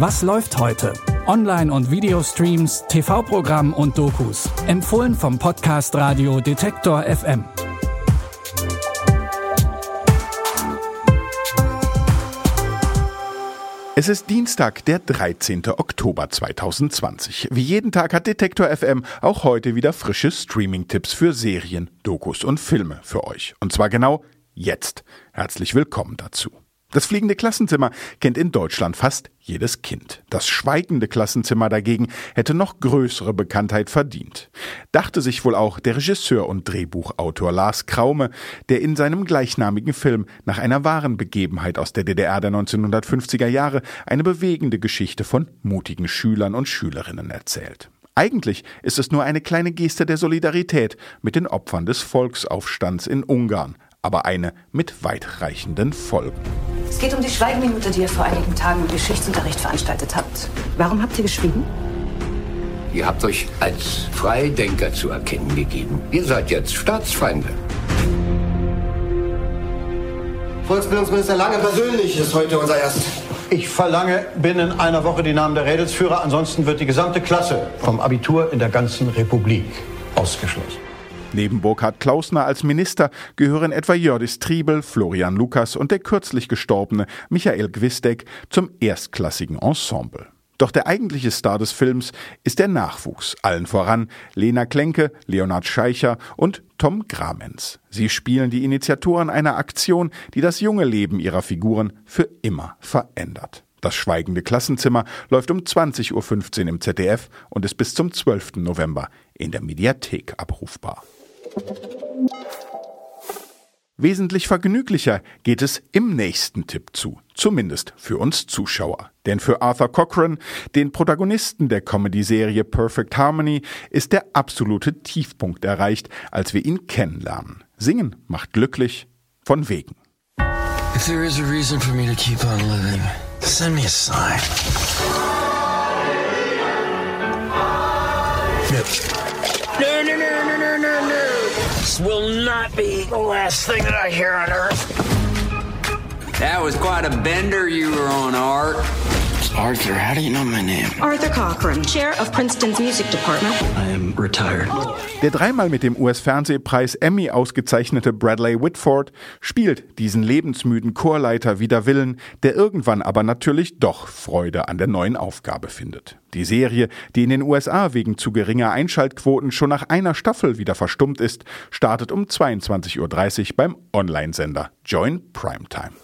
Was läuft heute? Online- und Videostreams, TV-Programm und Dokus. Empfohlen vom Podcast Radio Detektor FM. Es ist Dienstag, der 13. Oktober 2020. Wie jeden Tag hat Detektor FM auch heute wieder frische Streaming-Tipps für Serien, Dokus und Filme für euch. Und zwar genau jetzt. Herzlich willkommen dazu. Das fliegende Klassenzimmer kennt in Deutschland fast jedes Kind. Das schweigende Klassenzimmer dagegen hätte noch größere Bekanntheit verdient. Dachte sich wohl auch der Regisseur und Drehbuchautor Lars Kraume, der in seinem gleichnamigen Film nach einer wahren Begebenheit aus der DDR der 1950er Jahre eine bewegende Geschichte von mutigen Schülern und Schülerinnen erzählt. Eigentlich ist es nur eine kleine Geste der Solidarität mit den Opfern des Volksaufstands in Ungarn, aber eine mit weitreichenden Folgen. Es geht um die Schweigeminute, die ihr vor einigen Tagen im Geschichtsunterricht veranstaltet habt. Warum habt ihr geschwiegen? Ihr habt euch als Freidenker zu erkennen gegeben. Ihr seid jetzt Staatsfeinde. Volksbildungsminister Lange persönlich ist heute unser Erst. Ich verlange binnen einer Woche die Namen der Rädelsführer, ansonsten wird die gesamte Klasse vom Abitur in der ganzen Republik ausgeschlossen. Neben Burkhard Klausner als Minister gehören etwa Jördis Triebel, Florian Lukas und der kürzlich gestorbene Michael Gwisdek zum erstklassigen Ensemble. Doch der eigentliche Star des Films ist der Nachwuchs, allen voran Lena Klenke, Leonhard Scheicher und Tom Gramenz. Sie spielen die Initiatoren einer Aktion, die das junge Leben ihrer Figuren für immer verändert. Das schweigende Klassenzimmer läuft um 20.15 Uhr im ZDF und ist bis zum 12. November in der Mediathek abrufbar. Wesentlich vergnüglicher geht es im nächsten Tipp zu, zumindest für uns Zuschauer. Denn für Arthur Cochran, den Protagonisten der Comedy-Serie Perfect Harmony, ist der absolute Tiefpunkt erreicht, als wir ihn kennenlernen. Singen macht glücklich, von wegen. If there is a reason for me to keep on living, send me a sign. This will not be the last thing that I hear on Earth. That was quite a bender you were on, Art. Arthur, how do you know my name? Arthur Cochran, Chair of Princeton's Music Department. I am retired. Der dreimal mit dem US-Fernsehpreis Emmy ausgezeichnete Bradley Whitford spielt diesen lebensmüden Chorleiter wider Willen, der irgendwann aber natürlich doch Freude an der neuen Aufgabe findet. Die Serie, die in den USA wegen zu geringer Einschaltquoten schon nach einer Staffel wieder verstummt ist, startet um 22.30 Uhr beim Online-Sender Join Primetime.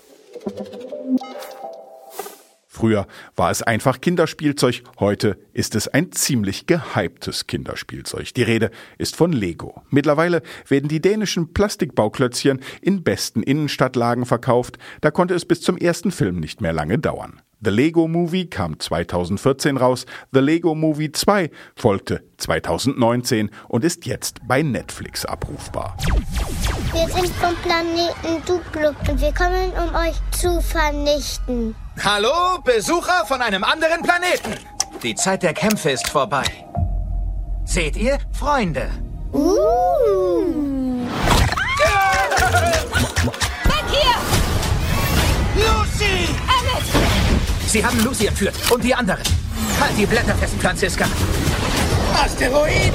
Früher war es einfach Kinderspielzeug, heute ist es ein ziemlich gehyptes Kinderspielzeug. Die Rede ist von Lego. Mittlerweile werden die dänischen Plastikbauklötzchen in besten Innenstadtlagen verkauft, da konnte es bis zum ersten Film nicht mehr lange dauern. The Lego Movie kam 2014 raus, The Lego Movie 2 folgte 2019 und ist jetzt bei Netflix abrufbar. Wir sind vom Planeten Duplo und wir kommen, um euch zu vernichten. Hallo, Besucher von einem anderen Planeten. Die Zeit der Kämpfe ist vorbei. Seht ihr, Freunde? Uh. Sie haben Lucy entführt und die anderen. Halt die Blätter fest, Franziska. Asteroiden!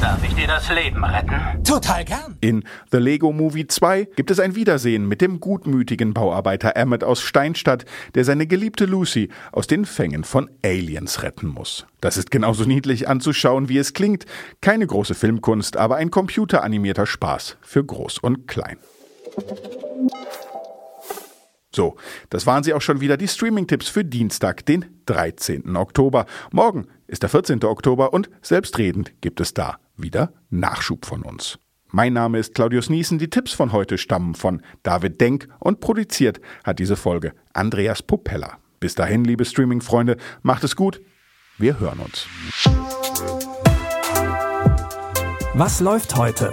Darf ich dir das Leben retten? Total gern. In The Lego Movie 2 gibt es ein Wiedersehen mit dem gutmütigen Bauarbeiter Emmett aus Steinstadt, der seine geliebte Lucy aus den Fängen von Aliens retten muss. Das ist genauso niedlich anzuschauen, wie es klingt. Keine große Filmkunst, aber ein computeranimierter Spaß für Groß und Klein. So, das waren sie auch schon wieder, die Streaming-Tipps für Dienstag, den 13. Oktober. Morgen ist der 14. Oktober und selbstredend gibt es da wieder Nachschub von uns. Mein Name ist Claudius Niesen. Die Tipps von heute stammen von David Denk und produziert hat diese Folge Andreas Popella. Bis dahin, liebe Streaming-Freunde, macht es gut. Wir hören uns. Was läuft heute?